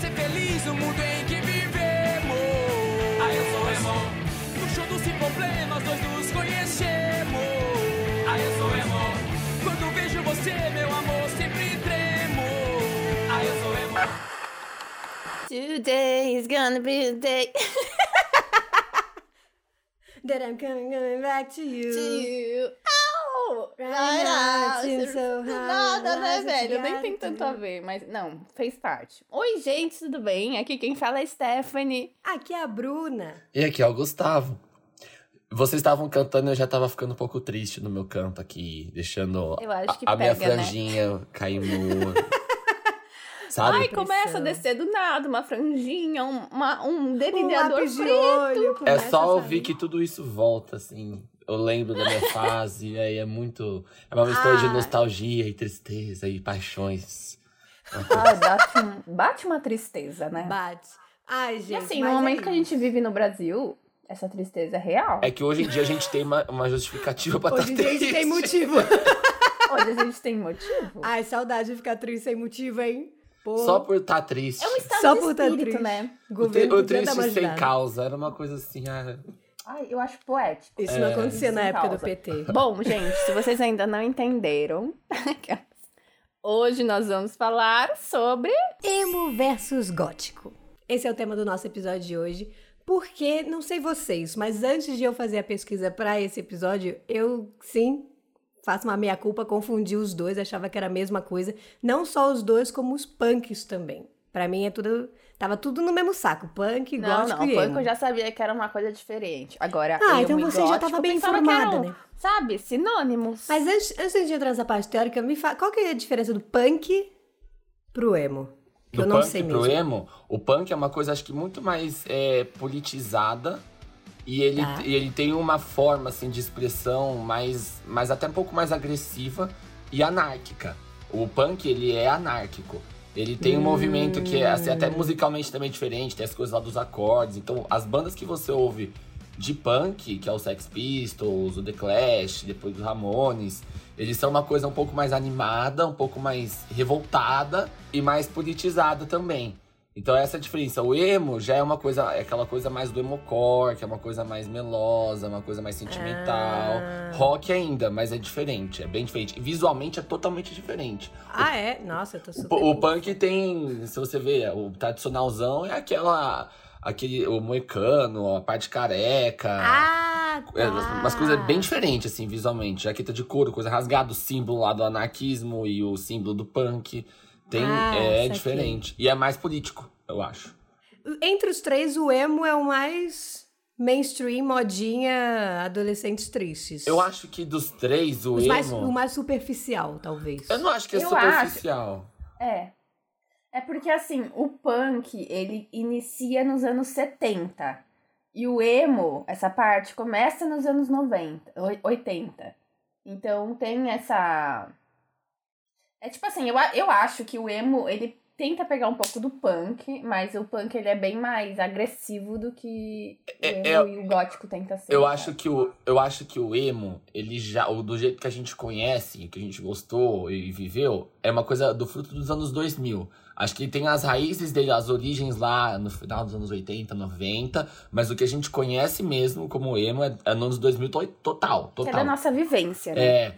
ser feliz no mundo em que vivemos. Ah, eu sou emo. No show do Simple nós dois nos conhecemos. Ah, eu sou emo. Quando vejo você, meu amor, sempre tremo. Ah, eu sou emo. Today is gonna be the day That I'm coming, coming back to you. to you. Right so Nada, né, mas velho? Nem te tem tanto a né? ver, mas não, fez parte. Oi, gente, tudo bem? Aqui quem fala é Stephanie. Aqui é a Bruna. E aqui é o Gustavo. Vocês estavam cantando e eu já tava ficando um pouco triste no meu canto aqui, deixando Eu acho que a, a minha pega, né? franjinha cair no. Sabe? Ai, começa a descer do nada, uma franjinha, um, uma- um Um delineador de preto. olho. é só ouvir que tudo isso volta, assim. Eu lembro da minha fase, e aí é muito. É uma mistura de Ah. nostalgia e tristeza e paixões. Ai, bate, um- bate uma tristeza, né? Bate. Ai, E gente. assim, mas no é momento que a gente vive no Brasil, essa tristeza é real. É que hoje em dia a gente tem uma, uma justificativa pra Hoje em estar dia a gente triste. tem motivo. Hoje a gente tem motivo. Ai, saudade de ficar triste sem motivo, hein? Pô. Só por estar triste. É um estado Só de por tá espírito, triste. né? O, o triste sem causa. Era uma coisa assim. Ah, Ai, eu acho poético. Isso não acontecia na Sem época do causa. PT. Bom, gente, se vocês ainda não entenderam, hoje nós vamos falar sobre. Emo versus gótico. Esse é o tema do nosso episódio de hoje. Porque, não sei vocês, mas antes de eu fazer a pesquisa para esse episódio, eu sim faço uma meia-culpa, confundi os dois, achava que era a mesma coisa. Não só os dois, como os punks também. Pra mim é tudo. Tava tudo no mesmo saco. Punk, Não, gótico não, e punk eu já sabia que era uma coisa diferente. Agora, Ah, emo então e você já gótico, tava eu bem informada, eram, né? Sabe, sinônimos. Mas antes, antes de entrar nessa parte teórica, me fala, qual que é a diferença do punk pro emo? Do eu não punk sei pro mesmo. emo, o punk é uma coisa, acho que muito mais é, politizada. E ele, Tá. e ele tem uma forma, assim, de expressão mais, mais até um pouco mais agressiva e anárquica. O punk, ele é anárquico. Ele tem um movimento que é, assim, até musicalmente também diferente, tem as coisas lá dos acordes. Então, as bandas que você ouve de punk, que é o Sex Pistols, o The Clash, depois os Ramones, eles são uma coisa um pouco mais animada, um pouco mais revoltada e mais politizada também. Então essa é a diferença. O emo já é uma coisa, é aquela coisa mais do emocore, que é uma coisa mais melosa, uma coisa mais sentimental. Ah. Rock ainda, mas é diferente, é bem diferente. E visualmente é totalmente diferente. Ah, é? Nossa, eu tô O, super. pu- o punk tem, se você ver, o tradicionalzão é aquela aquele o moicano, a parte careca. Ah, tá. É, umas coisas bem diferentes, assim, visualmente. Jaqueta de couro, coisa rasgada, o símbolo lá do anarquismo e o símbolo do punk. Tem, Ah, é diferente. E é mais político, eu acho. Entre os três, o emo é o mais mainstream, modinha, adolescentes tristes. Eu acho que dos três, o Os emo. mais, o mais superficial, talvez. Eu não acho que é Eu superficial. É. É porque, assim, o punk, ele inicia nos anos 70. E o emo, essa parte, começa nos anos 90, oi- 80. Então tem essa. É tipo assim, eu, eu acho que o emo, ele tenta pegar um pouco do punk, mas o punk ele é bem mais agressivo do que o É- emo e o gótico tenta ser. Eu sabe? acho que o eu acho que o emo, ele já, o do jeito que a gente conhece, que a gente gostou e viveu, é uma coisa do fruto dos anos 2000. Acho que tem as raízes dele, as origens lá no final dos anos 80, 90, mas o que a gente conhece mesmo como emo é, é nos anos 2000 to- total, Que é da total. nossa vivência, né? É.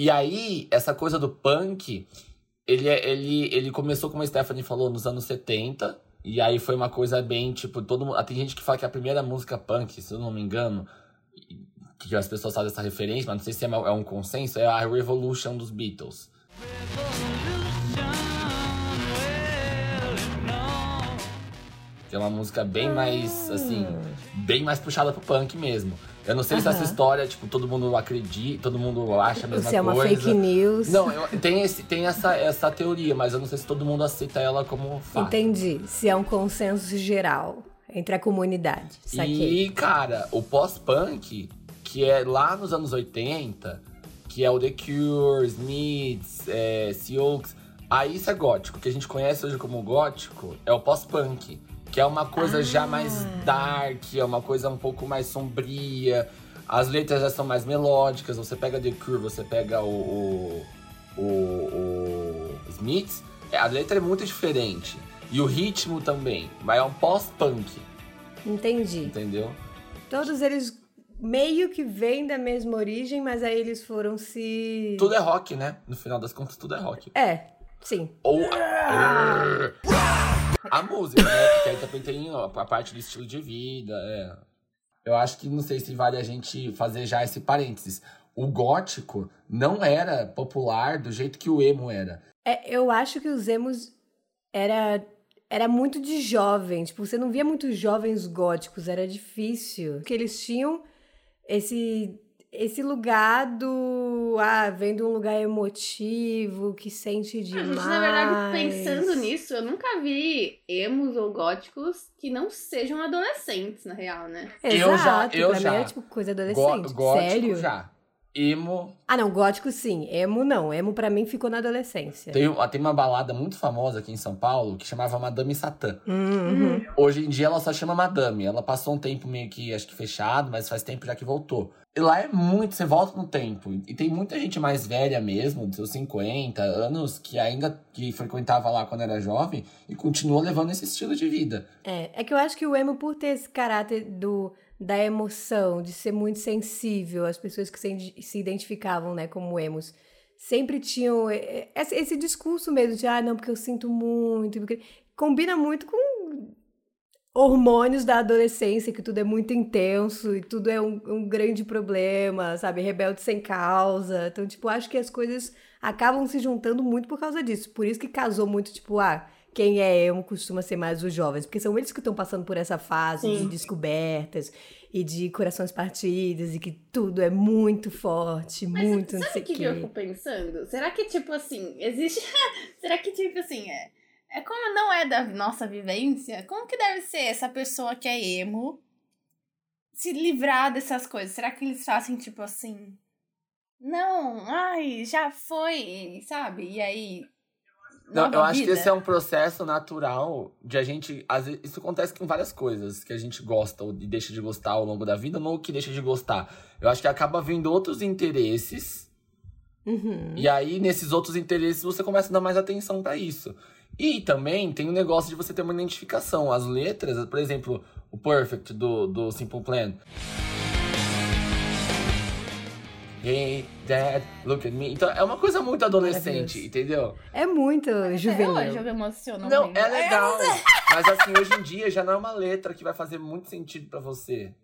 E aí, essa coisa do punk, ele, é- ele, ele começou, como a Stephanie falou, nos anos 70. E aí foi uma coisa bem, tipo, todo mundo. Tem gente que fala que a primeira música punk, se eu não me engano, que as pessoas sabem essa referência, mas não sei se é é um consenso, é a Revolution dos Beatles. Que é uma música bem mais, assim, bem mais puxada pro punk mesmo. Eu não sei se essa Aham. história, tipo, todo mundo acredita, todo mundo acha a mesma Se é uma coisa. fake news. Não, eu- tem, esse, tem essa, essa teoria, mas eu não sei se todo mundo aceita ela como fato. Entendi. Se é um consenso geral entre a comunidade. Saquei. E, cara, o pós-punk, que é lá nos anos 80, que é o The Cure, Smiths, é, Seals, aí isso é gótico. O que a gente conhece hoje como gótico é o pós-punk, que é uma coisa já mais dark, é uma coisa um pouco mais sombria. As letras já são mais melódicas. Você pega The Cure, você pega o, o, o, o Smiths, é, a letra é muito diferente. E o ritmo também. Mas é um pós-punk, Entendi. entendeu? Todos eles meio que vêm da mesma origem, mas aí eles foram se. Tudo é rock, né? No final das contas, tudo é rock. É, sim. Ou. A música, né? Porque aí também tem ó, a parte do estilo de vida. É. Eu acho que não sei se vale a gente fazer já esse parênteses. O gótico não era popular do jeito que o emo era. É, eu acho que os emos era, era muito de jovem. Tipo, você não via muitos jovens góticos, era difícil. Porque eles tinham esse, esse lugar do. Ah, vem de um lugar emotivo, que sente A demais. gente, na verdade, pensando nisso, eu nunca vi emos ou góticos que não sejam adolescentes, na real, né? Eu já- Exato, eu pra já. mim é tipo coisa Gó- adolescente. gótico Sério? já. Emo. Ah, não, gótico sim. Emo não. Emo pra mim ficou na adolescência. Tem, tem uma balada muito famosa aqui em São Paulo que chamava Madame Satã. Uhum. Hoje em dia ela só chama Madame. Ela passou um tempo meio que, acho que fechado, mas faz tempo já que voltou. E lá é muito, você volta no tempo. E tem muita gente mais velha mesmo, de seus 50 anos, que ainda que frequentava lá quando era jovem e continua levando esse estilo de vida. É, é que eu acho que o emo, por ter esse caráter do, da emoção, de ser muito sensível, as pessoas que se, se identificavam, né, como emos, sempre tinham é, esse, esse discurso mesmo de, ah, não, porque eu sinto muito, porque... combina muito com hormônios da adolescência, que tudo é muito intenso e tudo é um, um grande problema, sabe? Rebelde sem causa. Então, tipo, acho que as coisas acabam se juntando muito por causa disso. Por isso que casou muito, tipo, ah, quem é emo costuma ser mais os jovens, porque são eles que estão passando por essa fase Sim. de descobertas e de corações partidos e que tudo é muito forte, muito não sei Sabe o que, que eu fico pensando? Será que, tipo assim, existe. Será que, tipo assim, é. É como não é da nossa vivência, como que deve ser essa pessoa que é emo se livrar dessas coisas? Será que eles fazem, tipo assim. Não, ai, já foi, sabe? E aí. Não, eu acho que esse é um processo natural de a gente. Às vezes, isso acontece com várias coisas que a gente gosta ou deixa de gostar ao longo da vida, ou que deixa de gostar. Eu acho que acaba vindo outros interesses. Uhum. E aí, nesses outros interesses, você começa a dar mais atenção pra isso. E também tem o negócio de você ter uma identificação. As letras, por exemplo, o Perfect do, do Simple Plan. Hey, Dad, look at me. Então, é uma coisa muito adolescente, entendeu? É muito juvenil. Até hoje eu me emociono Não, muito. é legal. Mas assim, hoje em dia já não é uma letra que vai fazer muito sentido pra você.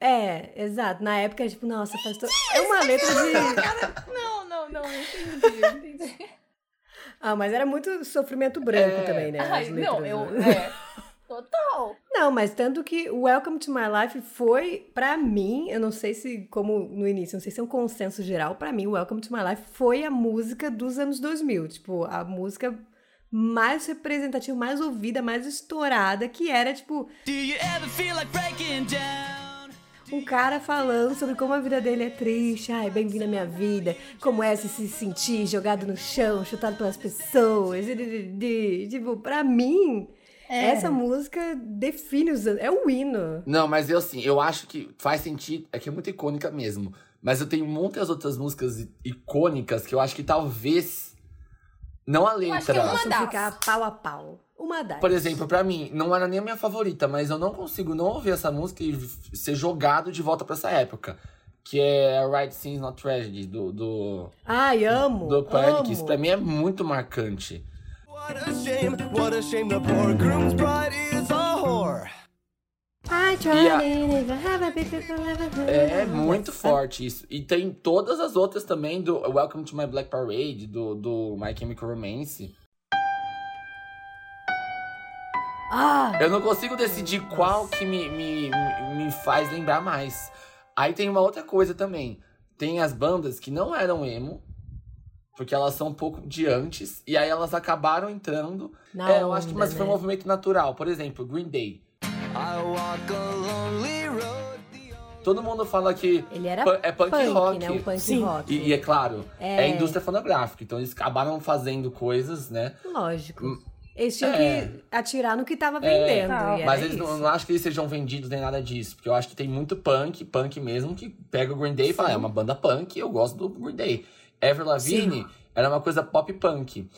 É, exato. Na época, é tipo, nossa, faz to... É uma letra de. Não, não, não, eu entendi, eu entendi. Ah, mas era muito sofrimento branco É. também, né? Ai, não, eu. É. Total. Não, mas tanto que Welcome to My Life foi, pra mim, eu não sei se, como no início, não sei se é um consenso geral, pra mim, Welcome to My Life foi a música dos anos 2000. Tipo, a música mais representativa, mais ouvida, mais estourada, que era, tipo, Do you ever feel like breaking down? um cara falando sobre como a vida dele é triste, ai, bem-vindo à minha vida, como é se se sentir jogado no chão, chutado pelas pessoas, tipo, pra mim, É. essa música define os anos, é um hino. Não, mas eu assim, eu acho que faz sentido, é que é muito icônica mesmo. Mas eu tenho muitas outras músicas icônicas que eu acho que talvez. Não a letra. acho que é uma das. ficar pau a pau. Uma das. Por exemplo, pra mim, não era nem a minha favorita, mas eu não consigo não ouvir essa música e ser jogado de volta pra essa época. Que é a Right Things Not Tragedy, do, do, Ai, amo. do Panic. amo. Isso pra mim é muito marcante. What a shame, what a shame, the poor groom's bride is a whore. I tried a- it, if I have a big people, ever- É muito forte isso. E tem todas as outras também, do Welcome to My Black Parade, do, do My Chemical Romance. Ah, Eu não consigo decidir qual que me, me- me faz lembrar mais. Aí tem uma outra coisa também. Tem as bandas que não eram emo, porque elas são um pouco de antes, e aí elas acabaram entrando. na é, eu acho que mas foi um né? movimento natural. Por exemplo, Green Day. I walk a lonely road. the Todo mundo fala que Ele era pu- é punk, rock. né? Um punk Sim, rock. E, e é claro, é. É. indústria fonográfica. Então eles acabaram fazendo coisas, né? Lógico. Eles tinham É. que atirar no que tava vendendo. Tá. e Mas eles não, não acho que eles sejam vendidos nem nada disso. Porque eu acho que tem muito punk, punk mesmo, que pega o Green Day e fala, é uma banda punk, eu gosto do Green Day. Ever Lavigne era uma coisa pop punk.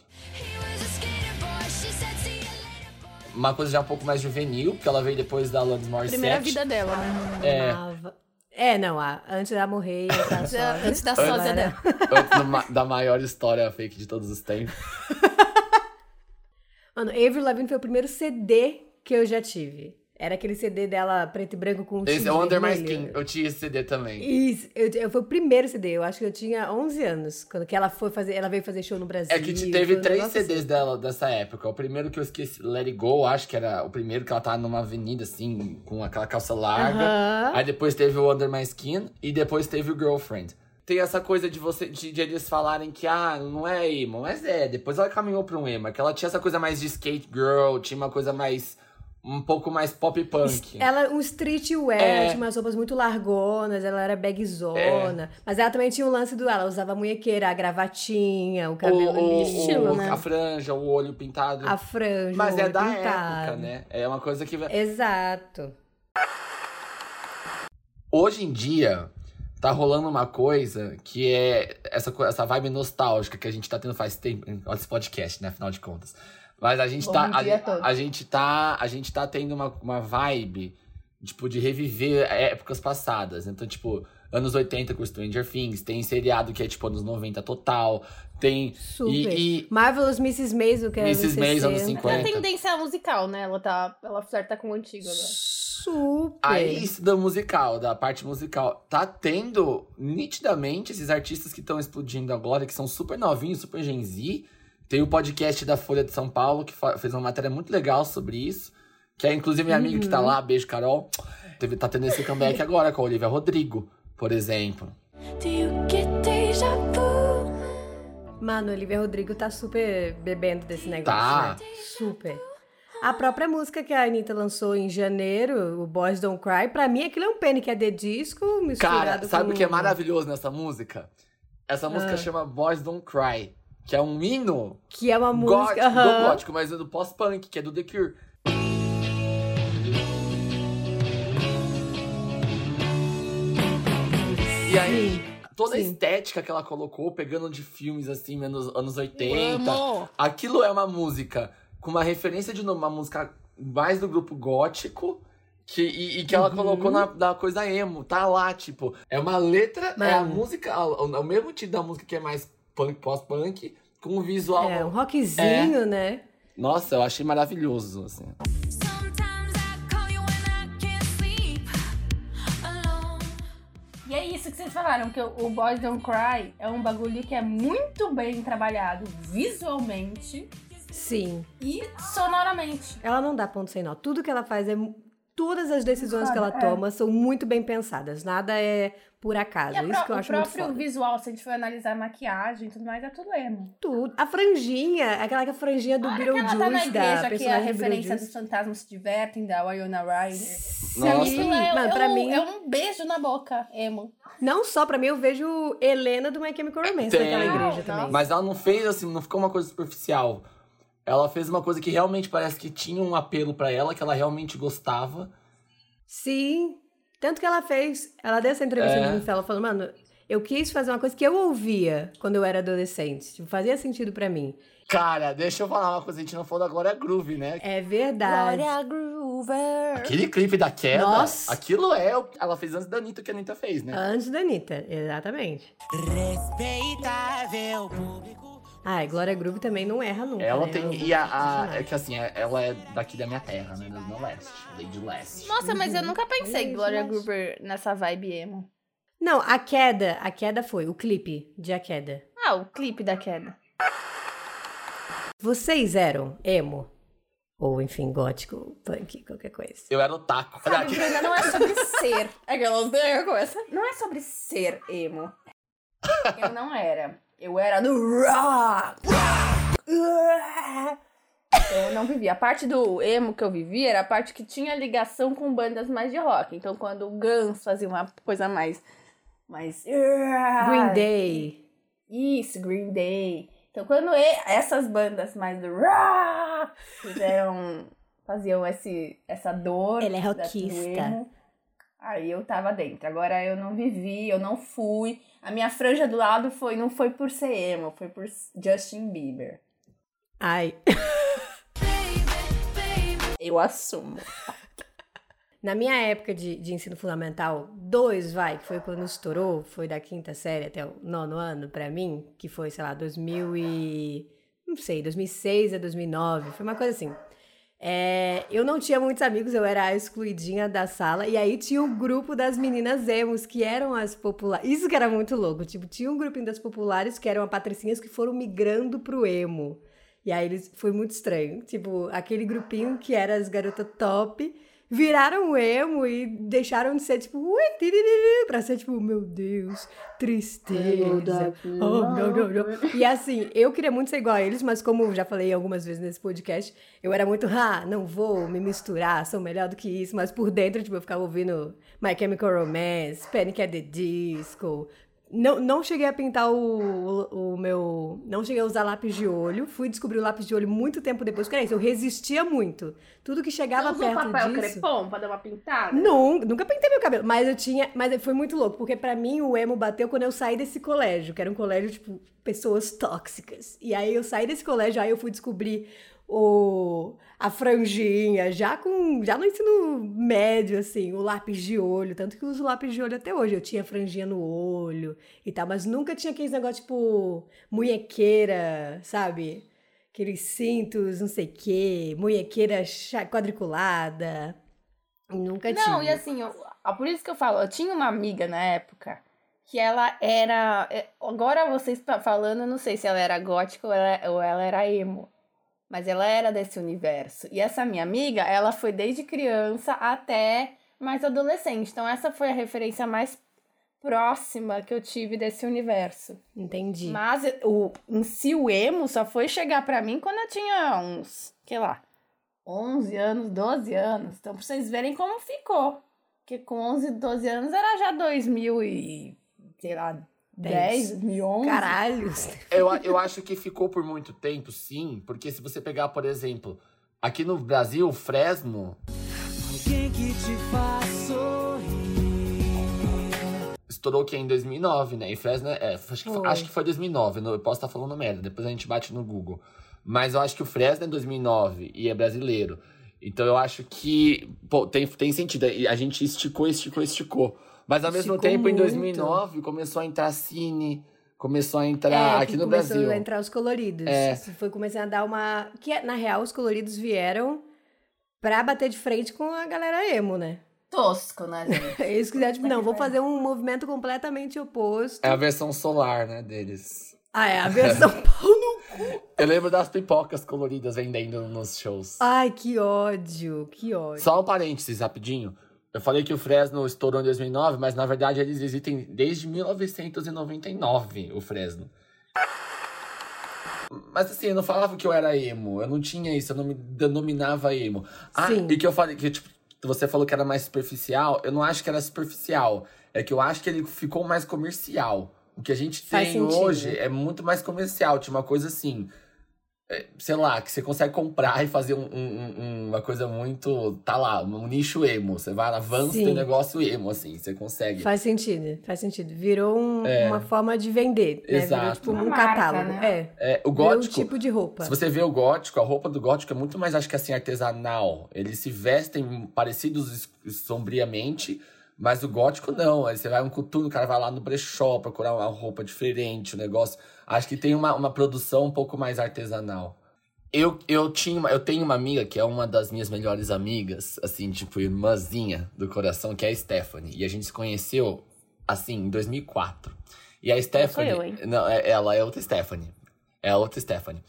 Uma coisa já um pouco mais juvenil, porque ela veio depois da Alanis Morissette. Primeira vida dela, né? É. É, não, a- antes da morrer, antes da Antes da- sósia. Dela. Antes da maior história fake de todos os tempos. Mano, Avril Lavigne foi o primeiro CD que eu já tive. Era aquele CD dela preto e branco com Esse é o Under My. Skin. Eu tinha esse CD também. Isso, eu, eu- foi o primeiro CD, eu acho que eu tinha 11 anos, quando que ela foi fazer, ela veio fazer show no Brasil. É que teve um três negócio CDs assim. dela dessa época. O primeiro que eu esqueci, Let It Go, acho que era o primeiro que ela tava numa avenida, assim, com aquela calça larga. Aham. Aí depois teve o Under My Skin e depois teve o Girlfriend. Tem essa coisa de você de, de eles falarem que, ah, não é emo, mas é. Depois ela caminhou pra um emo. é Que ela tinha essa coisa mais de skate girl, tinha uma coisa mais. Um pouco mais pop punk. Ela, um streetwear, É. tinha umas roupas muito largonas, ela era bagzona. É. Mas ela também tinha o lance do ela usava a munhequeira, a gravatinha, o O, cabelo o- liso, estilo, o- né? a franja, o olho pintado. a franja, Mas o é da pintado. época, né? É uma coisa que. Exato. Hoje em dia, tá rolando uma coisa que é essa, essa vibe nostálgica que a gente tá tendo faz tempo. Olha esse podcast, né? Afinal de contas. Mas a gente Bom tá. A, dia a gente- todos. a gente tá. A gente tá tendo uma, uma vibe, tipo, de reviver épocas passadas. Então, tipo, anos 80 com Stranger Things, tem seriado que é tipo anos 90 total. Tem. Super. E, e Marvelous Mrs. Maisel, que era Mrs. anos Maisel, anos 60. 50. É a tendência musical, né? Ela tá. Ela flerta com o antigo agora. Super. Aí, isso da musical, da parte musical, tá tendo nitidamente esses artistas que estão explodindo agora, que são super novinhos, super Gen Z. Tem o podcast da Folha de São Paulo, que fez uma matéria muito legal sobre isso. Que é inclusive minha amiga que tá lá, beijo, Carol. Teve, tá tendo esse comeback agora com a Olivia Rodrigo, por exemplo. Mano, Olivia Rodrigo tá super bebendo desse negócio. Tá. né? Super. A própria música que a Anitta lançou em janeiro, o Boys Don't Cry, pra mim aquilo é um Panic! at the Disco misturado Cara, sabe com... o que é maravilhoso nessa música? Essa música Ah. chama Boys Don't Cry, que é um hino Que é uma gótico, música... aham. do gótico, mas é do pós-punk, que é do The Cure. E aí, toda a sim. estética que ela colocou, pegando de filmes assim, anos, anos 80, Amo. aquilo é uma música com uma referência de uma música mais do grupo gótico. Que, e, e que ela Uhum. colocou na, na coisa emo, tá lá, tipo, é uma letra, é a música, o, o mesmo tipo da música que é mais punk, pós-punk, com um visual. É, um rockzinho, né? Nossa, eu achei maravilhoso, assim. Sometimes I call you when I can't sleep alone. E é isso que vocês falaram, que o o Boys Don't Cry é um bagulho que é muito bem trabalhado visualmente Sim. e sonoramente. Ela não dá ponto sem nó. Tudo que ela faz é... Todas as decisões que ela É. toma são muito bem pensadas. Nada é por acaso. A Isso que eu o acho muito próprio foda. visual, se a gente for analisar a maquiagem e tudo mais, é tudo emo. Tudo. A franjinha, aquela que a franjinha do ela tá na Beetlejuice, da igreja, que é a referência Beetlejuice. dos fantasmas se divertem, da Wyona Ryder. Nossa. Sim, é, mano, é pra um, mim... é um beijo na boca, emo. Não só pra mim, eu vejo Helena do My Chemical Romance Tem. naquela igreja também. Mas ela não fez assim, não ficou uma coisa superficial. Ela fez uma coisa que realmente parece que tinha um apelo pra ela, que ela realmente gostava. Sim. Tanto que ela fez. Ela deu essa entrevista É. no Jimmy Fallon falando, mano, eu quis fazer uma coisa que eu ouvia quando eu era adolescente. Tipo, fazia sentido pra mim. Cara, deixa eu falar uma coisa, a gente não falou da Glória Groove, né? É verdade. Groover. Aquele clipe da queda, Nossa. aquilo é o que ela fez antes da Anitta, que a Anitta fez, né? Antes da Anitta, exatamente. Respeitável público. Ai, Glória Groove também não erra nunca. Ela né? tem. E a, a- É que assim, é- ela é daqui da minha terra, né? Meu leste. Lady Leste. Nossa, mas eu nunca pensei Uhum. Gloria Groover nessa vibe emo. Não, a queda, a queda foi, o clipe de A Queda. Ah, o clipe da queda. Vocês eram emo? Ou, enfim, gótico, punk, qualquer coisa. Eu era o taco. Sabe, Bruna, não é sobre ser. Aquelas né, começa. Não é sobre ser emo. Eu não era. Eu era do rock. Eu não vivia. A parte do emo que eu vivia era a parte que tinha ligação com bandas mais de rock. Então, quando o Guns fazia uma coisa mais. mais. Green Day. Isso, Green Day. Então, quando essas bandas mais do rock fizeram, faziam esse, essa dor. Ele é rockista. Aí eu tava dentro. Agora eu não vivi, eu não fui. A minha franja do lado foi, não foi por ser emo, foi por Justin Bieber. Ai, Baby, baby, Eu assumo. Na minha época de, de ensino fundamental, dois, vai, que foi quando estourou, foi da quinta série até o nono ano pra mim, que foi, sei lá, 2000 e... não sei, 2006 a 2009, foi uma coisa assim. É, eu não tinha muitos amigos, eu era a excluidinha da sala, e aí tinha um grupo das meninas emos, que eram as populares. Isso que era muito louco, tipo, tinha um grupinho das populares que eram as patricinhas que foram migrando pro emo. E aí eles foi muito estranho. Tipo, aquele grupinho que era as garotas top viraram emo e deixaram de ser tipo, ui, tiririri, pra ser tipo, meu Deus, tristeza. Oh, não, não, não. E assim, eu queria muito ser igual a eles, mas como já falei algumas vezes nesse podcast, eu era muito, ah, não vou me misturar, sou melhor do que isso, mas por dentro, tipo, eu ficava ouvindo My Chemical Romance, Panic at the Disco, não, não cheguei a pintar o, o, o, meu. Não cheguei a usar lápis de olho. Fui descobrir o lápis de olho muito tempo depois. Que era isso, eu resistia muito. Tudo que chegava Você perto papel disso. crepom pra dar uma pintada? Não, nunca pintei meu cabelo. Mas eu tinha. Mas foi muito louco, porque pra mim o emo bateu quando eu saí desse colégio, que era um colégio, tipo, pessoas tóxicas. E aí eu saí desse colégio, aí eu fui descobrir o, a franjinha, já com já no ensino médio, assim, o lápis de olho, tanto que eu uso lápis de olho até hoje. Eu tinha franjinha no olho e tal, mas nunca tinha aqueles negócio tipo munhequeira, sabe? Aqueles cintos, não sei o quê, munhequeira quadriculada. Nunca tinha. Não, e assim, eu, ah, por isso que eu falo, eu tinha uma amiga na época que ela era. é, Agora vocês tá falando, eu não sei se ela era gótica ou ela, ou ela era emo. Mas ela era desse universo. E essa minha amiga, ela foi desde criança até mais adolescente. Então, essa foi a referência mais próxima que eu tive desse universo. Entendi. Mas o, em si, o emo só foi chegar pra mim quando eu tinha uns, sei lá, 11 anos, 12 anos. Então, pra vocês verem como ficou. Porque com 11, 12 anos era já 2000 e, sei lá, 10, 2011. Caralho. Eu, eu acho que ficou por muito tempo, sim. Porque se você pegar, por exemplo, aqui no Brasil, o Fresno Alguém que te faz sorrir. estourou que é em 2009, né? E Fresno, é, acho, que, Foi. acho que foi 2009. não- Eu posso estar falando merda, depois a gente bate no Google. Mas eu acho que o Fresno é 2009 e é brasileiro. Então eu acho que, pô, tem, tem sentido. E A gente esticou, esticou, esticou. Mas ao mesmo tempo, em muito. 2009, começou a entrar cine, começou a entrar É, aqui no começou Brasil. a entrar os coloridos. É. Foi começando a dar uma. Que na real os coloridos vieram pra bater de frente com a galera emo, né? Tosco, né, gente? Eles quiseram, tipo, não, vou fazer um movimento completamente oposto. É a versão solar, né, deles. Ah, é a versão pau no. Eu lembro das pipocas coloridas vendendo nos shows. Ai, que ódio, que ódio. Só um parênteses, rapidinho. Eu falei que o Fresno estourou em 2009, mas na verdade eles existem desde 1999, o Fresno. Mas assim, eu não falava que eu era emo. Eu não tinha isso, eu não me denominava emo. Ah, Sim. e que eu falei que, tipo, você falou que era mais superficial. Eu não acho que era superficial. É que eu acho que ele ficou mais comercial. O que a gente Faz tem sentido. hoje é muito mais comercial. Tinha uma coisa assim. É, Sei lá, que você consegue comprar e fazer um- um- um- uma coisa muito. Tá lá, um nicho emo. Você vai na Vans, tem um negócio emo, assim, você consegue. Faz sentido, faz sentido. Virou um- uma forma de vender, né? Virou Exato. tipo Uma um marca, catálogo. né? É. É, o Virou um gótico. tipo de roupa. Se você vê o gótico, a roupa do gótico é muito mais, acho que assim, artesanal. Eles se vestem parecidos sombriamente, mas o gótico não. Aí você vai um coturno, o cara vai lá no brechó procurar uma roupa diferente, o negócio. Acho que tem uma, uma produção um pouco mais artesanal. Eu, eu, tinha eu tenho uma amiga que é uma das minhas melhores amigas, assim, tipo, irmãzinha do coração, que é a Stephanie. E a gente se conheceu, assim, em 2004. E a Stephanie. eu, hein? Não, é- ela é outra Stephanie. É a outra Stephanie.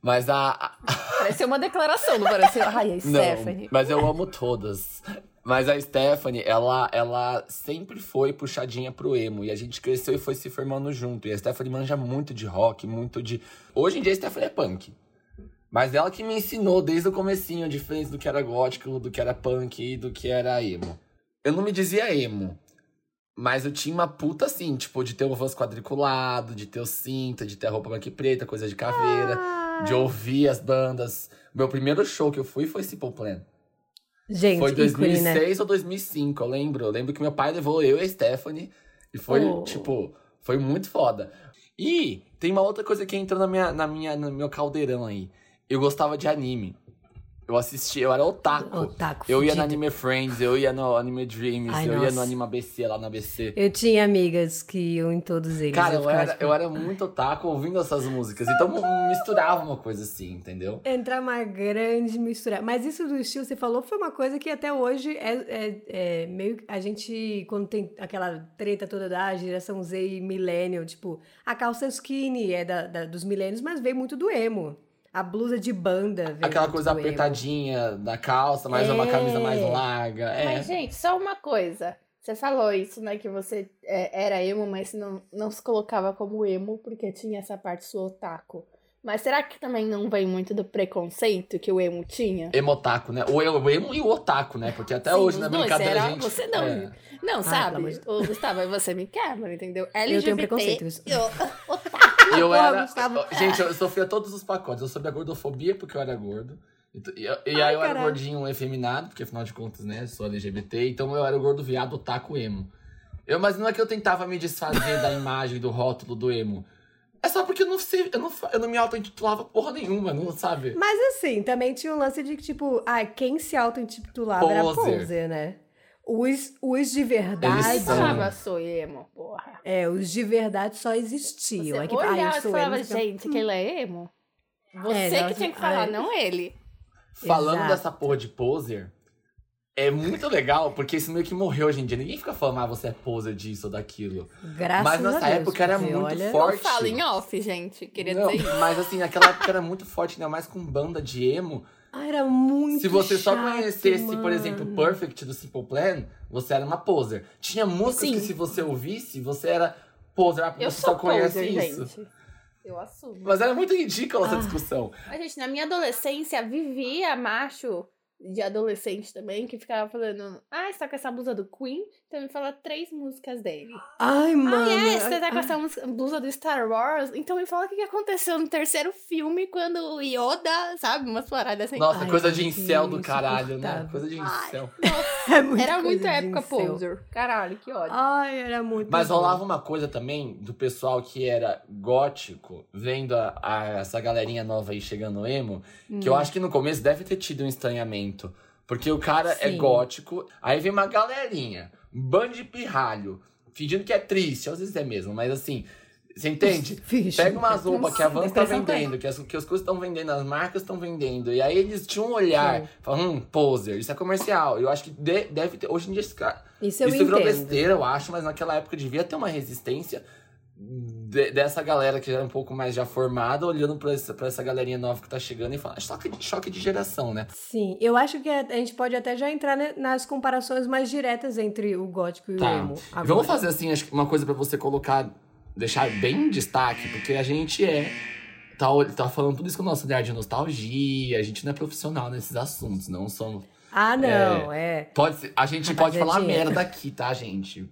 Mas a. Pareceu uma declaração, não pareceu? Ai, a não, Stephanie. mas eu amo todas. Mas a Stephanie, ela, ela sempre foi puxadinha pro emo. E a gente cresceu e foi se formando junto. E a Stephanie manja muito de rock, muito de. Hoje em dia a Stephanie é punk. Mas ela que me ensinou desde o comecinho a diferença do que era gótico, do que era punk e do que era emo. Eu não me dizia emo. Mas eu tinha uma puta assim, tipo, de ter o Vans quadriculado, de ter o cinta, de ter a roupa branca e preta, coisa de caveira, de ouvir as bandas. Meu primeiro show que eu fui foi Simple Plan. Gente, Foi ícone, né? 2006 ou 2005, eu lembro. Eu lembro que meu pai levou eu e a Stephanie. E foi, Oh. tipo, foi muito foda. E tem uma outra coisa que entrou na minha, na minha, no meu caldeirão aí. Eu gostava de anime. Eu assisti, eu era otaku. Otaku eu ia no fudido. Anime Friends, eu ia no Anime Dreams, Ai, eu ia nossa. no Anime ABC lá na ABC. Eu tinha amigas que iam em todos eles. Cara, eu ficava, era, tipo, eu era muito otaku ouvindo essas músicas. Então misturava uma coisa assim, entendeu? Entrar uma grande mistura. Mas isso do estilo que você falou foi uma coisa que até hoje é, é, é meio. A gente, quando tem aquela treta toda da geração Z e millennial, tipo, a calça skinny é da, da- dos millennials, mas veio muito do emo. A blusa de banda Aquela coisa apertadinha da calça, mais uma É. camisa mais larga. É. Mas, gente, só uma coisa. Você falou isso, né? Que você é, era emo, mas não, não se colocava como emo porque tinha essa parte sua otaku. Mas será que também não vem muito do preconceito que o emo tinha? Emotaku, né? O o emo e o otaku, né? Porque até Sim, hoje na brincadeira era- a gente. você não. é. Não, sabe? Ô, Gustavo, você me quebra, entendeu? tenho LGBT. preconceito, isso. eu- E eu Porra, era. Gustavo. gente, eu sofria todos os pacotes. Eu sofria gordofobia porque eu era gordo. E, e, aí Ai, eu era gordinho efeminado, porque afinal de contas, né, sou LGBT. Então eu era o gordo viado otaku emo. Eu, mas não é que eu tentava me desfazer da imagem, do rótulo do emo. É só porque eu não sei, eu não, eu não me auto-intitulava porra nenhuma, não sabe? Mas assim, também tinha um lance de que, tipo, ah, quem se auto-intitulava era poser, né? Os, os de Eles verdade. são. Falava, sou emo, porra. É, os de verdade só Você existiam. é que, ah, olhava eu e falava, emo, gente, que ele é emo? Você É, que não, tinha que falar, não ele. Falando Exato. dessa porra de poser, é muito legal, porque isso meio que morreu hoje em dia. Ninguém fica falando, ah, você é poser disso ou daquilo. Graças Mas nessa a Deus, época era muito olha, forte. Não fala em off, gente. Queria Não, dizer mas assim, naquela época era muito forte, ainda mais com banda de emo. Ah, era muito Se você só chato, conhecesse, por mano. exemplo, Perfect do Simple Plan, você era uma poser. Tinha músicas Sim. que se você ouvisse, você era poser, ah, você sou só conhece poser, isso. gente. Eu assumo. Mas era muito ridícula essa Ah. discussão. Mas, gente, na minha adolescência, vivia macho de adolescente também, que ficava falando, ah, você tá com essa blusa do Queen? Então me fala três músicas dele. Ai, mano. ah, é, você tá com ah, essa blusa do Star Wars? Então me fala o que aconteceu no terceiro filme, quando o Yoda, sabe, umas paradas assim. Nossa, Ai, coisa de incel do caralho, né? Coisa de Ai. incel. é muita Era muito época incel. poser. Caralho, que ódio. Ai, era muito. Mas bom. rolava uma coisa também do pessoal que era gótico, vendo a, a- essa galerinha nova aí chegando no emo, que eu Hum. acho que no começo deve ter tido um estranhamento. Porque o cara é Sim. gótico, aí vem uma galerinha, um bando de pirralho, fingindo que é triste, às vezes é mesmo, mas assim, você entende? Vixe. Pega umas roupas que a Vans tá vendendo, que as, que as coisas estão vendendo, as marcas estão vendendo. E aí eles tinham um olhar, Sim. falam, hum, poser, isso é comercial. Eu acho que de- deve ter. Hoje em dia esse cara. Isso eu isso virou entendo. besteira, eu acho, mas naquela época devia ter uma resistência de- dessa galera que era um pouco mais já formada, olhando pra essa, pra essa galerinha nova que tá chegando e falando, choque de, choque de geração, né? Sim, eu acho que a, a gente pode até já entrar ne- nas comparações mais diretas entre o gótico e o Tá. emo. E agora. Vamos fazer assim, acho que uma coisa pra você colocar, deixar bem em destaque, porque a gente é. Tá, tá falando tudo isso com o nosso olhar de nostalgia, a gente não é profissional nesses assuntos, não somos. Ah, não, é. Pode ser- a gente pode falar Rapaziadinha. merda aqui, tá, gente?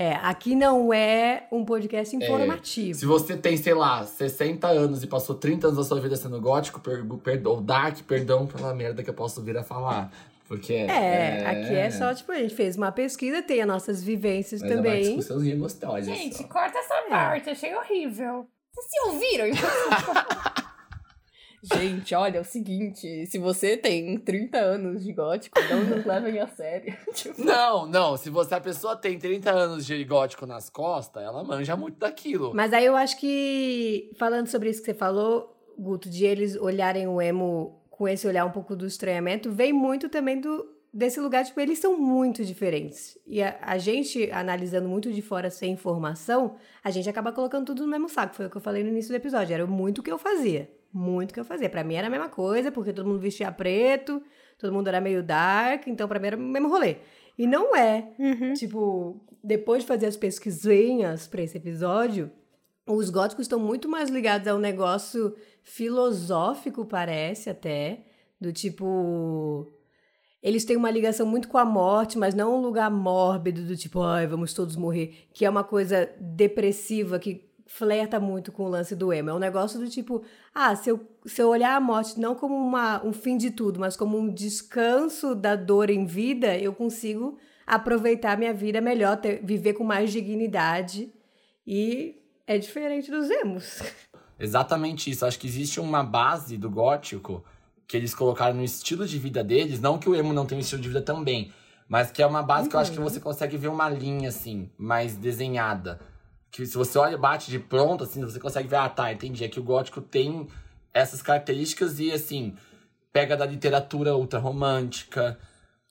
É, aqui não é um podcast informativo. Se você tem, sei lá, 60 anos e passou 30 anos da sua vida sendo gótico, pergu- perdão, ou dark, perdão pela merda que eu posso vir a falar. Porque. É, aqui é só, tipo, a gente fez uma pesquisa, tem as nossas vivências Mas é uma também. discussãozinha gostosa. Gente, só. corta essa parte, achei horrível. Vocês se ouviram? Gente, olha, é o seguinte, se você tem 30 anos de gótico, não nos levem a sério. Tipo, Não, não. Se você a pessoa tem 30 anos de gótico nas costas, ela manja muito daquilo. Mas aí eu acho que, falando sobre isso que você falou, Guto, de eles olharem o emo com esse olhar um pouco do estranhamento, vem muito também do, desse lugar, tipo, eles são muito diferentes. E a, a gente, analisando muito de fora sem informação, a gente acaba colocando tudo no mesmo saco. Foi o que eu falei no início do episódio. Era muito o que eu fazia. Muito o que eu fazia. Pra mim era a mesma coisa, porque todo mundo vestia preto, todo mundo era meio dark, então pra mim era o mesmo rolê. E não é. Tipo, depois de fazer as pesquisinhas pra esse episódio, os góticos estão muito mais ligados a um negócio filosófico, parece até. Do tipo. Eles têm uma ligação muito com a morte, mas não um lugar mórbido, do tipo, ai, vamos todos morrer. Que é uma coisa depressiva que flerta muito com o lance do emo. É um negócio do tipo, ah, se eu, se eu olhar a morte não como uma, um fim de tudo, mas como um descanso da dor em vida, eu consigo aproveitar minha vida melhor, ter, viver com mais dignidade. E é diferente dos emos. Exatamente isso. Acho que existe uma base do gótico que eles colocaram no estilo de vida deles, não que o emo não tenha um estilo de vida também, mas que é uma base uhum. que eu acho que você consegue ver uma linha, assim, mais desenhada. Que se você olha bate de pronto, assim, você consegue ver, ah, tá, entendi. É que o gótico tem essas características e, assim, pega da literatura ultra romântica.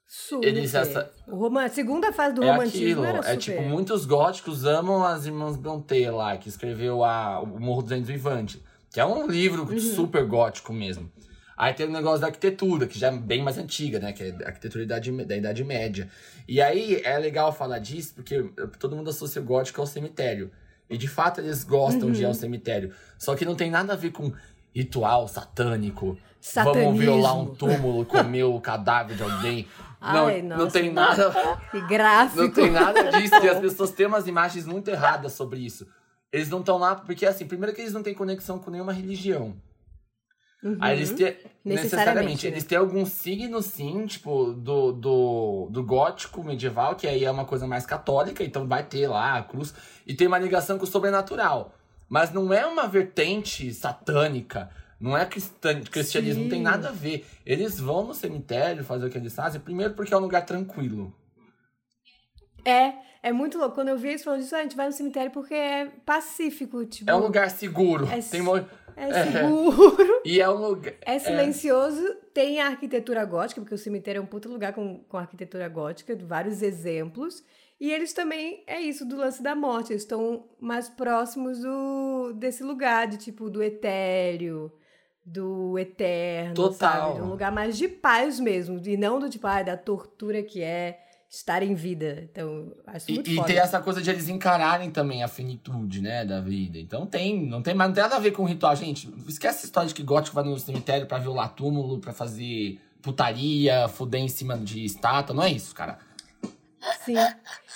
Super. Eles, essa... o segunda fase do é romantismo aquilo, era super. É tipo, muitos góticos amam as irmãs Brontë lá, que escreveu a... O Morro dos Ventos Vivante. Que é um livro uhum. super gótico mesmo. Aí tem o negócio da arquitetura, que já é bem mais antiga, né? Que é a arquitetura da Idade, da Idade Média. E aí é legal falar disso, porque todo mundo associa o gótico ao cemitério. E de fato eles gostam uhum. de ir ao uhum. cemitério. Só que não tem nada a ver com ritual satânico. Satanismo. Vamos violar um túmulo, comer o cadáver de alguém. Não, Ai, não tem nada. Que gráfico. Não tem nada disso. e as pessoas têm umas imagens muito erradas sobre isso. Eles não estão lá porque, assim, primeiro que eles não têm conexão com nenhuma religião. Uhum. Aí eles têm. Necessariamente, né? eles têm algum signo, sim, tipo, do, do, do gótico medieval, que aí é uma coisa mais católica, então vai ter lá a cruz. E tem uma ligação com o sobrenatural. Mas não é uma vertente satânica. Não é cristã, cristianismo, não tem nada a ver. Eles vão no cemitério fazer o que eles fazem, primeiro porque é um lugar tranquilo. É, é muito louco. Quando eu vi eles falando disso, ah, a gente vai no cemitério porque é pacífico. Tipo, é um lugar seguro. É, tem. É seguro. e é um lugar. É silencioso. É... Tem a arquitetura gótica, porque o cemitério é um puto lugar com, com arquitetura gótica, vários exemplos. E eles também, é isso, do lance da morte. Eles estão mais próximos do, desse lugar, de tipo, do etéreo, do eterno, Total. sabe? Um lugar mais de paz mesmo. E não do tipo, ah, da tortura que é estar em vida. Então, acho muito E, e tem essa coisa de eles encararem também a finitude, né, da vida. Então tem, não tem, mas não tem nada a ver com o ritual. Gente, esquece a história de que gótico vai no cemitério para violar túmulo, para fazer putaria, fuder em cima de estátua. Não é isso, cara. Sim.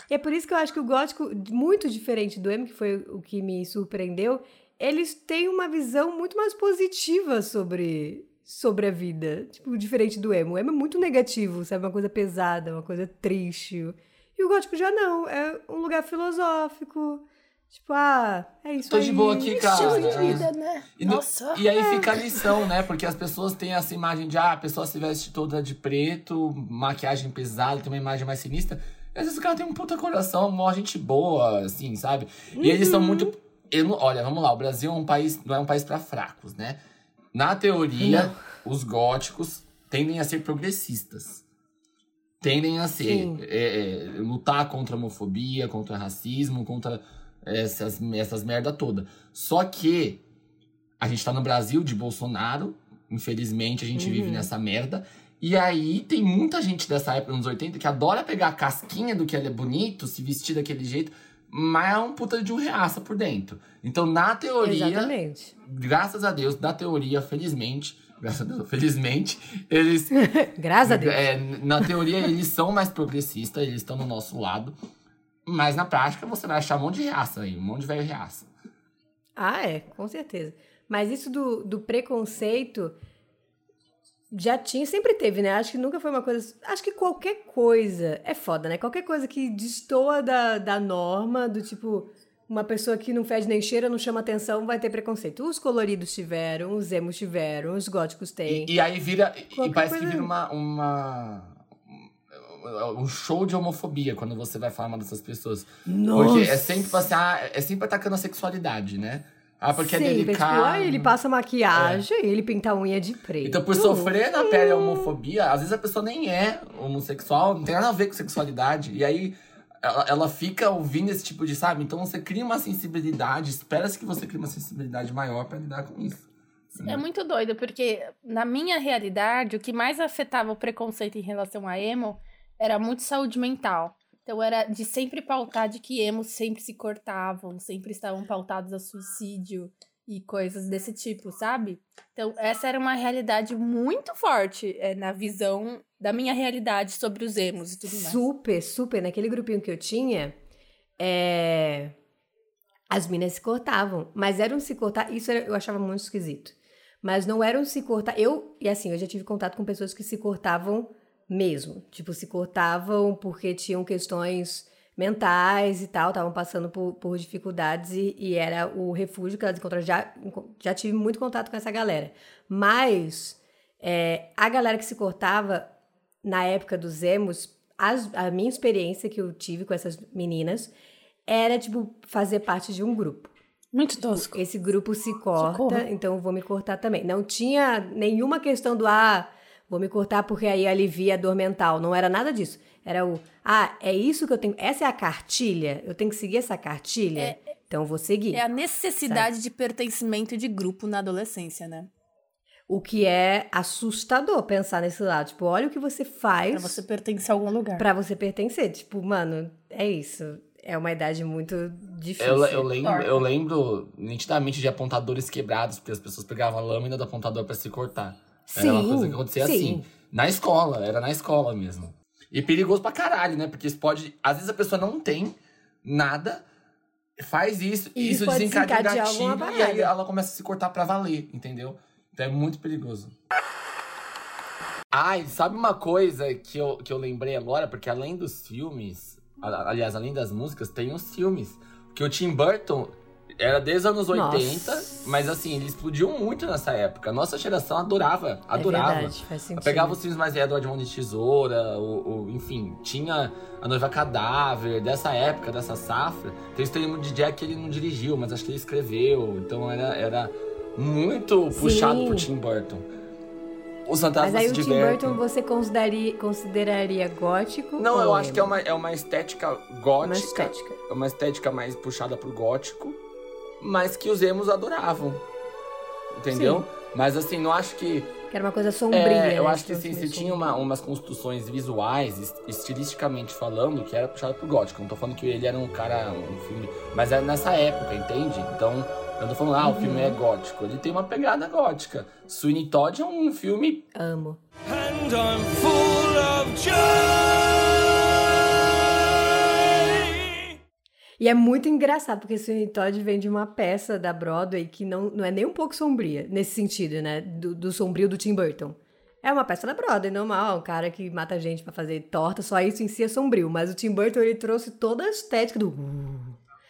E é por isso que eu acho que o gótico, muito diferente do emo, que foi o que me surpreendeu, eles têm uma visão muito mais positiva sobre sobre a vida. Tipo, diferente do emo. O emo é muito negativo, sabe? Uma coisa pesada, uma coisa triste. E o gótico já não. É um lugar filosófico. Tipo, ah, é isso Tô aí. de boa aqui, cara. Estilo de vida, né? E, Nossa. E aí é. fica a lição, né? Porque as pessoas têm essa imagem de, ah, a pessoa se veste toda de preto, maquiagem pesada, tem uma imagem mais sinistra. E às vezes o cara tem um puta coração, uma gente boa, assim, sabe? E uhum. eles são uhum. muito... Eu, olha, vamos lá, o Brasil é um país, não é um país para fracos, né? Na teoria, não. os góticos tendem a ser progressistas. Tendem a ser. É, é, lutar contra a homofobia, contra o racismo, contra essas, essas merda toda. Só que a gente tá no Brasil de Bolsonaro. Infelizmente, a gente uhum. vive nessa merda. E aí tem muita gente dessa época, nos 80, que adora pegar a casquinha do que ele é bonito, se vestir daquele jeito mas é um puta de um reaça por dentro. Então, na teoria. Exatamente. Graças a Deus, na teoria, felizmente. Graças a Deus, felizmente, eles. graças a Deus. É, na teoria, eles são mais progressistas, eles estão no nosso lado. Mas na prática, você vai achar um monte de reaça aí, um monte de velho reaça. Ah, é, com certeza. Mas isso do, do preconceito já tinha, sempre teve, né? Acho que nunca foi uma coisa. Acho que qualquer coisa é foda, né? Qualquer coisa que destoa da, da norma, do tipo, uma pessoa que não fede nem cheira, não chama atenção, vai ter preconceito. Os coloridos tiveram, os emos tiveram, os góticos têm. E, e aí vira. Qualquer e parece que vira uma, uma. Um show de homofobia quando você vai falar uma dessas pessoas. Nossa. Porque é sempre passar. É sempre atacando a sexualidade, né? Ah, porque é Sim, é delicado. Tipo, ah, ele passa maquiagem, é. ele pinta a unha de preto. Então, por sofrer na pele a homofobia, às vezes a pessoa nem é homossexual, não tem nada a ver com sexualidade. E aí ela, ela fica ouvindo esse tipo de, sabe? Então você cria uma sensibilidade, espera-se que você crie uma sensibilidade maior para lidar com isso. É muito doido, porque na minha realidade, o que mais afetava o preconceito em relação a emo era muito saúde mental. Então era de sempre pautar de que emos sempre se cortavam, sempre estavam pautados a suicídio e coisas desse tipo, sabe? Então essa era uma realidade muito forte é, na visão da minha realidade sobre os emos e tudo mais. Super, super. Naquele grupinho que eu tinha, é... as minas se cortavam, mas eram se cortar, isso eu achava muito esquisito. Mas não eram se cortar. Eu, e assim, eu já tive contato com pessoas que se cortavam mesmo. Tipo, se cortavam porque tinham questões mentais e tal, estavam passando por, por dificuldades e, e, era o refúgio que elas encontraram. Já, já tive muito contato com essa galera. Mas É, a galera que se cortava na época dos emos, as- a minha experiência que eu tive com essas meninas era, tipo, fazer parte de um grupo. Muito tosco. Esse grupo se corta, Socorro. então eu vou me cortar também. Não tinha nenhuma questão do, ah, vou me cortar porque aí alivia a dor mental. Não era nada disso. Era o, ah, é isso que eu tenho, essa é a cartilha? Eu tenho que seguir essa cartilha? então eu vou seguir. É a necessidade de pertencimento de grupo na adolescência, né? O que é assustador pensar nesse lado. Tipo, olha o que você faz Pra você pertencer a algum lugar. pra você pertencer. Tipo, mano, é isso. É uma idade muito difícil. Eu, eu, lembro, Torta. eu lembro nitidamente de apontadores quebrados, porque as pessoas pegavam a lâmina do apontador pra se cortar. Era uma Sim, coisa que acontecia sim. assim. Na escola, era na escola mesmo. E perigoso pra caralho, né? Porque isso pode. Às vezes a pessoa não tem nada, faz isso, E isso desencadeia o gatilho, e aí ela começa a se cortar pra valer, entendeu? Então é muito perigoso. Ai, sabe uma coisa que eu, que eu lembrei agora? Porque além dos filmes, aliás, além das músicas, tem os filmes. Que o Tim Burton era desde os anos 80, Nossa. mas assim, ele explodiu muito nessa época. Nossa geração adorava, adorava. É verdade, faz sentido. Pegava os filmes mais Edward Mão de Tesoura, o, o- enfim, tinha A Noiva Cadáver, dessa época, dessa safra. Tem o Estranho de Jack que ele não dirigiu, mas acho que ele escreveu. Então era, era muito Sim. puxado pro Tim Burton. Os fantasmas Mas aí o Tim. Burton você consideraria, consideraria gótico? Não, eu acho que é uma, é uma estética gótica. Uma estética. É uma estética mais puxada pro gótico, mas que os emos adoravam. Entendeu? Mas assim, não acho que. Que era uma coisa sombria. É, eu né? acho que Tipo, sim, você meio tinha uma, umas construções visuais, est- estilisticamente falando, que era puxado pro gótico. Não tô falando que ele era um cara, um filme. Mas era nessa época, entende? Então, eu não tô falando, ah, o filme é Uhum. gótico. Ele tem uma pegada gótica. Sweeney Todd é um filme Amo. And I'm full of joy. E é muito engraçado, porque Sweeney Todd vem de uma peça da Broadway que não, não é nem um pouco sombria, nesse sentido, né? Do, do sombrio do Tim Burton. É uma peça da Broadway, normal, um cara que mata gente pra fazer torta, só isso em si é sombrio. Mas o Tim Burton, ele trouxe toda a estética do...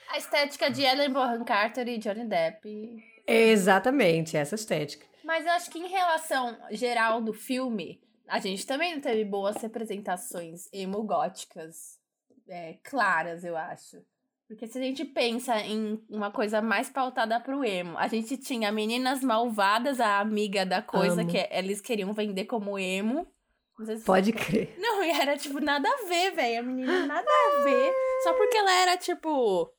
A estética de Ellen Bonham Carter e Johnny Depp. Exatamente, essa estética. Mas eu acho que em relação geral do filme, a gente também não teve boas representações emo-góticas é, claras, eu acho. Porque se a gente pensa em uma coisa mais pautada pro emo, a gente tinha Meninas Malvadas, a amiga da coisa Amo. que eles queriam vender como emo. Se- Pode crer. Não, e era tipo nada a ver, velho. A menina nada a ver. Só porque ela era tipo.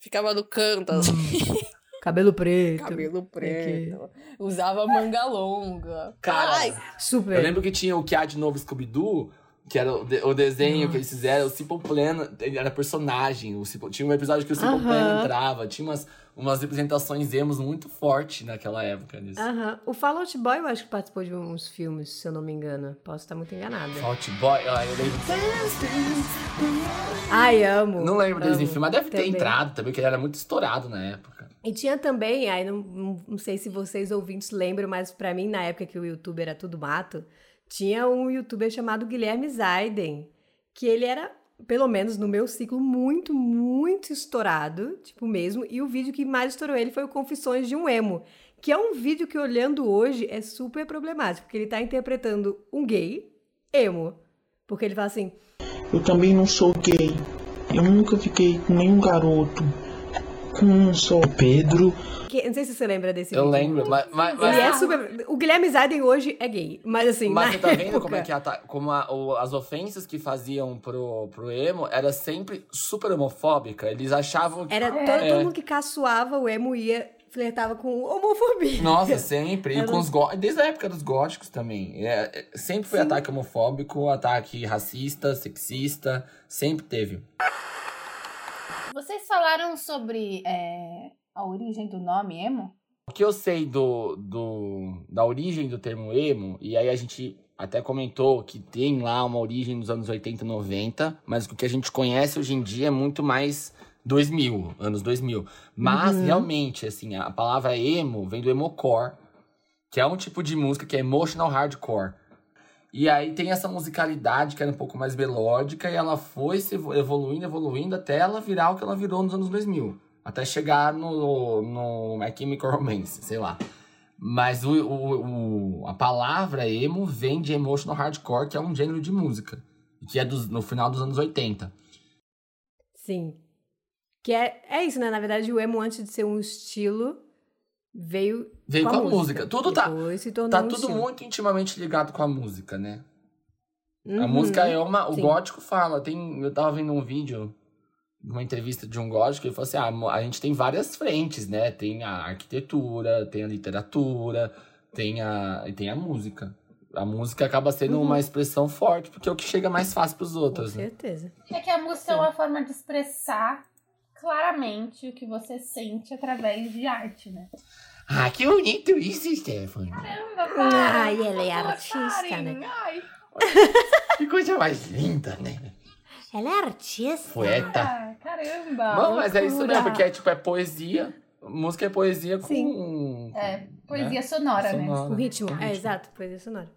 Ficava no canto, assim. Cabelo preto. Cabelo preto. Usava manga longa. Cara, Ai, Super. Eu lembro que tinha o que há de novo Scooby-Doo, que era o, de- o desenho que eles fizeram, o Simple Plan, ele era personagem. O Simple- tinha um episódio que o Simple Plan Aham. entrava, tinha umas, umas representações emos muito fortes naquela época disso. Aham. O Fall Out Boy eu acho que participou de uns filmes, se eu não me engano. Posso estar muito enganada. Fault Boy, ah, eu lembro. Ai, amo. Não lembro amo. filme, mas deve ter Também. entrado também, porque ele era muito estourado na época. E tinha também, aí não, não, não sei se vocês ouvintes lembram, mas pra mim, na época que o YouTube era tudo mato, tinha um youtuber chamado Guilherme Zaiden, que ele era, pelo menos no meu ciclo, muito, muito estourado, tipo mesmo, e o vídeo que mais estourou ele foi o Confissões de um Emo, que é um vídeo que olhando hoje é super problemático, porque ele tá interpretando um gay emo, porque ele fala assim, Eu também não sou gay. Eu nunca fiquei com nenhum garoto. Com só. Pedro. que- não sei se você lembra desse Eu vídeo. lembro, mas. mas, mas- é super. O Guilherme Zaiden hoje é gay, mas assim. Mas você tá vendo época- como é que ata- como a- o- as ofensas que faziam pro, pro emo era sempre super homofóbica. Eles achavam que. Era todo, É. todo mundo que caçoava o emo ia, flertava com homofobia. Nossa, sempre. E com os gó- Desde a época dos góticos também. É, é, sempre foi ataque homofóbico, ataque racista, sexista. Sempre teve. Vocês falaram sobre é, a origem do nome emo? O que eu sei do, do, da origem do termo emo, e aí a gente até comentou que tem lá uma origem nos anos 80 e 90, mas o que a gente conhece hoje em dia é muito mais 2000, anos 2000. Mas, Uhum. realmente, assim, a palavra emo vem do emocore, que é um tipo de música que é emotional hardcore. E aí tem essa musicalidade que era um pouco mais melódica e ela foi se evo- evoluindo, evoluindo até ela virar o que ela virou nos anos 2000. Até chegar no, no My Chemical Romance, sei lá. Mas o, o, o- a palavra emo vem de emotional hardcore, que é um gênero de música. Que é dos- no final dos anos 80. Sim. Que é, é isso, né? Na verdade, o emo, antes de ser um estilo, veio, Veio com a música. Tudo tá- Depois se tornou Tá um tudo estilo. muito intimamente ligado com a música, né? A Uhum. música é uma. O sim. gótico fala. Tem, eu tava vendo um vídeo, uma entrevista de um gótico, ele falou assim: ah, a gente tem várias frentes, né? Tem a arquitetura, tem a literatura, tem a, e tem a música. A música acaba sendo uma expressão forte, porque é o que chega mais fácil pros Com outros, né? certeza. É que a música é uma forma de expressar claramente o que você sente através de arte, né? Ah, que bonito isso, Stephanie. Ai, ela é artista, né? Ai, Que coisa mais linda, né? Ela é artista. Poeta. ah, caramba. Não, mas é isso mesmo, porque é tipo, é poesia. Música é poesia com. Sim. É, poesia sonora, né? O ritmo. É, exato, poesia sonora.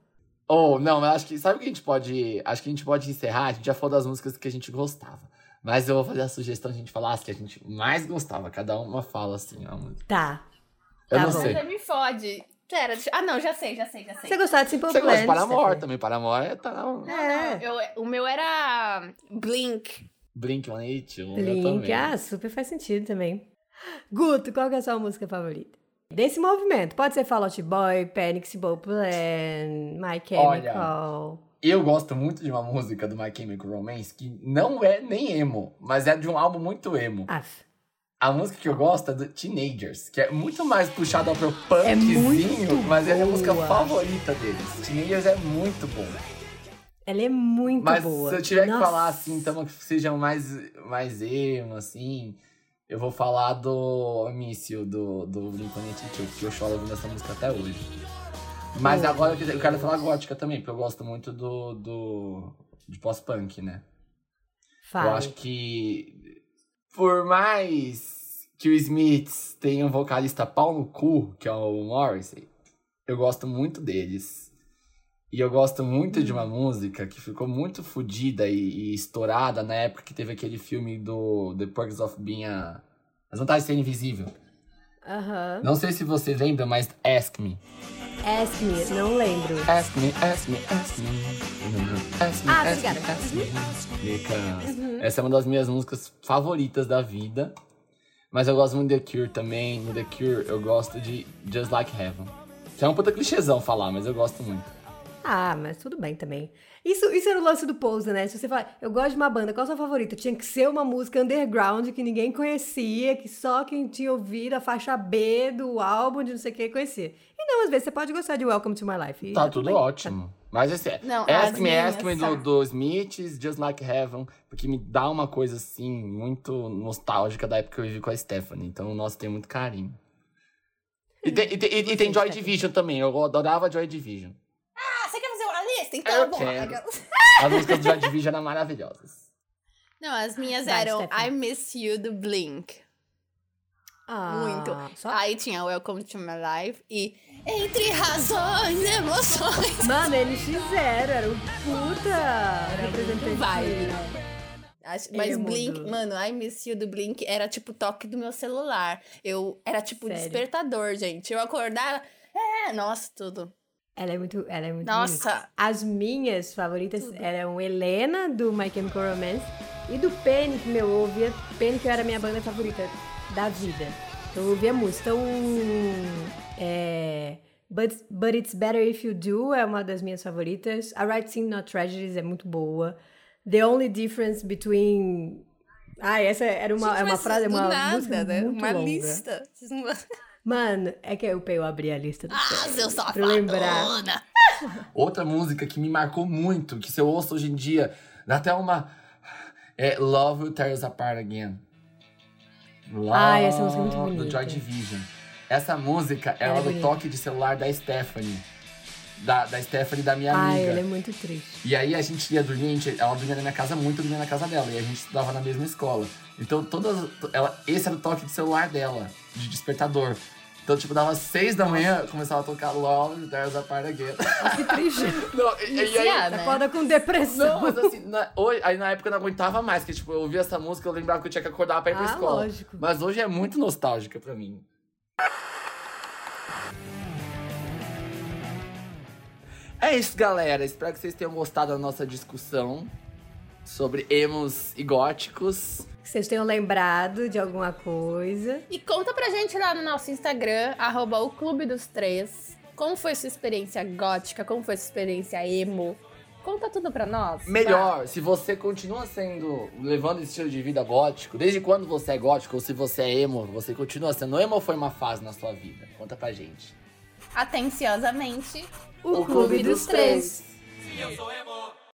Ou, não, mas acho que. Sabe o que a gente pode. Acho que a gente pode encerrar? A gente já falou das músicas que a gente gostava. Mas eu vou fazer a sugestão de a gente falar as que a gente mais gostava. Cada uma fala assim, a música. Tá. Eu Tá não bom. sei. Você me fode. Pera, deixa- ah, não, já sei, já sei, já sei. Você gostava de Simple Você Plan? gosta de Paramore também. Paramore é tá na É. Eu, o meu era Blink. Blink 182. eu Blink, também. ah, super faz sentido também. Guto, qual que é a sua música favorita? Desse movimento. Pode ser Fall Out Boy, Panic! Simple Plan, My Chemical. Eu gosto muito de uma música do My Chemical Romance que não é nem emo, mas é de um álbum muito emo. Aff. A música que eu gosto é do Teenagers, que é muito mais puxada pro É punkzinho, muito mas é a música boa. favorita deles. Teenagers é muito bom. Ela é muito Mas boa. se eu tiver Nossa. que falar assim, então que sejam mais, mais emo, assim, eu vou falar do Míssil, do, do Blink-182, que eu choro ouvindo essa música até hoje. Mas agora eu quero- falar gótica também, porque eu gosto muito do, do de pós-punk, né? Fale. Eu acho que por mais que o Smiths tenha um vocalista pau no cu, que é o Morrissey, eu gosto muito deles. E eu gosto muito de uma música que ficou muito fodida e, e estourada na época que teve aquele filme do The Perks of Being a... As Vantagens de Ser Invisível. Aham. Não sei se você lembra, mas Ask Me. Ask Me, não lembro. Ask me, ask me, ask me. Ask me, Ah, ask me, obrigada. ask me. Because Essa é uma das minhas músicas favoritas da vida. Mas eu gosto muito de The Cure também. No The Cure eu gosto de Just Like Heaven. Que é um puta clichêzão falar, mas eu gosto muito. Ah, mas tudo bem também. Isso, isso era o lance do Pose, né? Se você falar, eu gosto de uma banda, qual a sua favorita? Tinha que ser uma música underground que ninguém conhecia, que só quem tinha ouvido a faixa B do álbum de não sei o que conhecia. E não, às vezes você pode gostar de Welcome to My Life. e Tá tudo bem. ótimo. Mas esse é. Não, Ask as Me, minhas Ask Me do, do Smiths, Just Like Heaven. Porque me dá uma coisa assim, muito nostálgica da época que eu vivi com a Stephanie. Então, nossa, tem muito carinho. E tem, e tem, e- e tem Joy Division também. Eu adorava Joy Division. Eu Então, bom. quero. As músicas do Joy Division eram maravilhosas. Não, as minhas Vai, eram Stephanie. I Miss You do Blink. Ah, Muito. Só... Aí tinha Welcome to My Life e Entre Razões e Emoções. Mano, eles fizeram, era o puta representante. vibe, Acho- Mas Emo Blink, do- mano, I Miss You do Blink era tipo toque do meu celular. Eu era tipo Sério? despertador, gente. Eu acordava, é, nossa, tudo. Ela é muito, ela é muito bonita. Nossa, As minhas favoritas eram Helena, do My Chemical Romance, e do Panic, meu, eu ouvia Panic era a minha banda favorita da vida. Eu ouvia muito. Então, é, But, But It's Better If You Do é uma das minhas favoritas. A Right Thing Not Tragedies é muito boa. The Only Difference Between... Ah, essa era uma, é uma frase, do uma nada, música né? muito Uma longa. lista. Mano, é que eu, eu abri a lista do Ah, seu Pra eu lembrar. safadona. Outra música que me marcou muito, que se eu ouço hoje em dia, dá até uma. É Love Will Tear Us Apart Again. Love Ah, essa música é muito bonita. Do Joy Division. Essa música é Ela é o do toque de celular da Stephanie. Da, da Stephanie da minha Ai, amiga. ela é muito triste. E aí a gente ia dormir, a gente- ela dormia na minha casa muito, eu dormia na casa dela. E a gente estudava na mesma escola. Então todas. Ela, esse era o toque de celular dela, de despertador. Então, tipo, dava seis da manhã, começava a tocar Love, There's a Part Again. Que triste. Não, e, e aí, né? Acorda com depressão. não, mas assim, na, hoje, aí na época eu não aguentava mais, que tipo, eu ouvia essa música, eu lembrava que eu tinha que acordar pra ir pra Ah, escola. lógico. Mas hoje é muito nostálgica pra mim. É isso, galera. Espero que vocês tenham gostado da nossa discussão sobre emos e góticos. Que vocês tenham lembrado de alguma coisa. E conta pra gente lá no nosso Instagram, arroba o Clube dos Três. Como foi sua experiência gótica? Como foi sua experiência emo? Conta tudo pra nós. Melhor, se você continua sendo, levando esse estilo de vida gótico, desde quando você é gótico, ou se você é emo, você continua sendo emo ou foi uma fase na sua vida? Conta pra gente. Atenciosamente, O, Clube, dos, Três. Se eu sou emo,